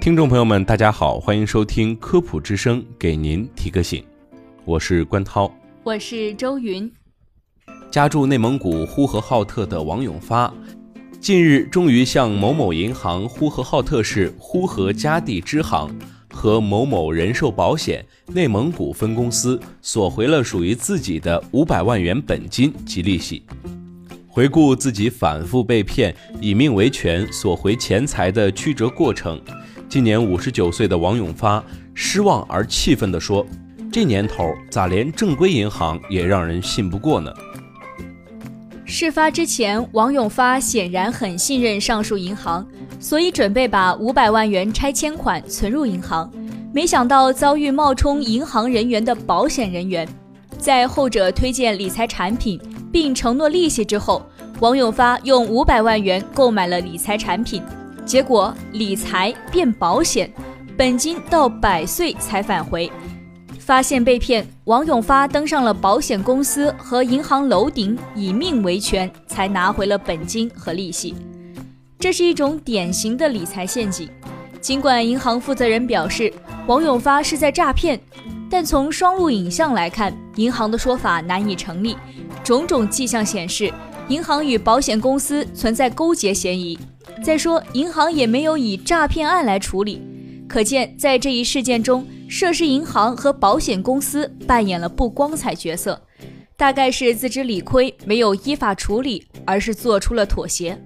听众朋友们，大家好，欢迎收听科普之声，给您提个醒，我是关涛，我是周云。家住内蒙古呼和浩特的王永发，近日终于向某某银行呼和浩特市呼和嘉地支行和某某人寿保险内蒙古分公司索回了属于自己的五百万元本金及利息。回顾自己反复被骗、以命维权索回钱财的曲折过程。今年五十九岁的王永发失望而气愤地说：“这年头咋连正规银行也让人信不过呢？”事发之前，王永发显然很信任上述银行，所以准备把五百万元拆迁款存入银行。没想到遭遇冒充银行人员的保险人员，在后者推荐理财产品并承诺利息之后，王永发用五百万元购买了理财产品。结果理财变保险，本金到百岁才返回，发现被骗，王永发登上了保险公司和银行楼顶，以命维权，才拿回了本金和利息。这是一种典型的理财陷阱。尽管银行负责人表示王永发是在诈骗，但从双录影像来看，银行的说法难以成立。种种迹象显示，银行与保险公司存在勾结嫌疑。再说，银行也没有以诈骗案来处理，可见在这一事件中，涉事银行和保险公司扮演了不光彩角色，大概是自知理亏，没有依法处理，而是做出了妥协。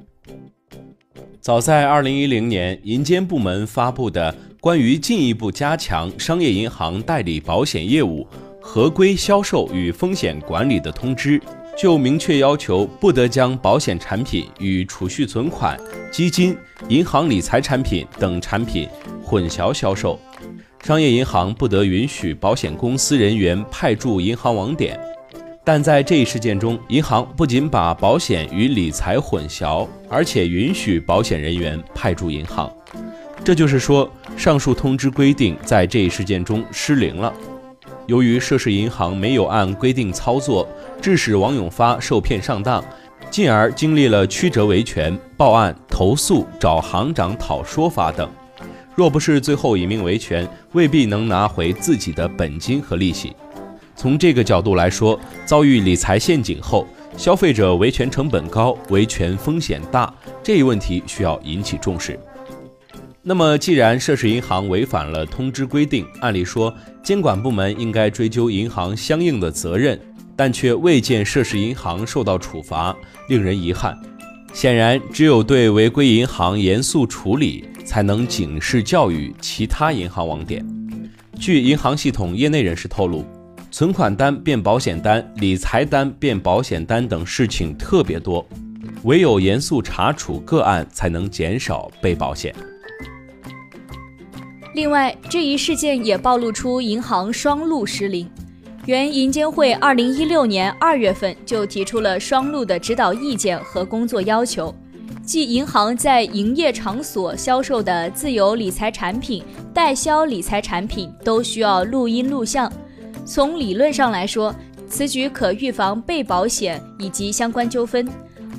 早在二零一零年，银监部门发布的《关于进一步加强商业银行代理保险业务合规销售与风险管理的通知》。就明确要求，不得将保险产品与储蓄存款、基金、银行理财产品等产品混淆销售。商业银行不得允许保险公司人员派驻银行网点。但在这一事件中，银行不仅把保险与理财混淆，而且允许保险人员派驻银行。这就是说，上述通知规定在这一事件中失灵了。由于涉事银行没有按规定操作，致使王永发受骗上当，进而经历了曲折维权、报案、投诉、找行长讨说法等。若不是最后以命维权，未必能拿回自己的本金和利息。从这个角度来说，遭遇理财陷阱后，消费者维权成本高、维权风险大，这一问题需要引起重视。那么，既然涉事银行违反了通知规定，按理说监管部门应该追究银行相应的责任，但却未见涉事银行受到处罚，令人遗憾。显然，只有对违规银行严肃处理，才能警示教育其他银行网点。据银行系统业内人士透露，存款单变保险单、理财单变保险单等事情特别多，唯有严肃查处个案，才能减少被保险。另外，这一事件也暴露出银行双录失灵。原银监会二零一六年二月份就提出了双录的指导意见和工作要求，即银行在营业场所销售的自有理财产品、代销理财产品都需要录音录像。从理论上来说，此举可预防被保险以及相关纠纷。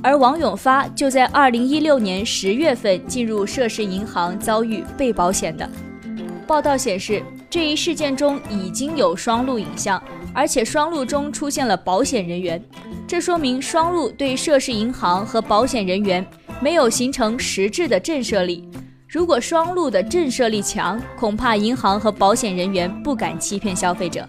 而王永发就在二零一六年十月份进入涉事银行，遭遇被保险的。报道显示，这一事件中已经有双录影像，而且双录中出现了保险人员，这说明双录对涉事银行和保险人员没有形成实质的震慑力。如果双录的震慑力强，恐怕银行和保险人员不敢欺骗消费者。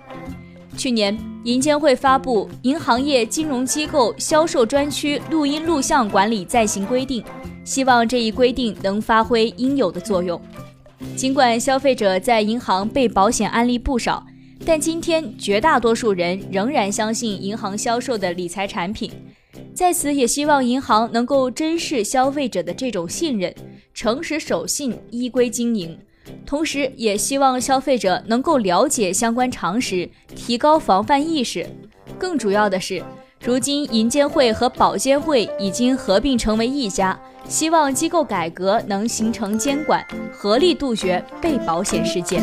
去年，银监会发布《银行业金融机构销售专区录音录像管理暂行规定》，希望这一规定能发挥应有的作用。尽管消费者在银行被保险案例不少，但今天绝大多数人仍然相信银行销售的理财产品。在此也希望银行能够珍视消费者的这种信任，诚实守信，依规经营。同时，也希望消费者能够了解相关常识，提高防范意识。更主要的是，如今银监会和保监会已经合并成为一家，希望机构改革能形成监管，合力杜绝被保险事件。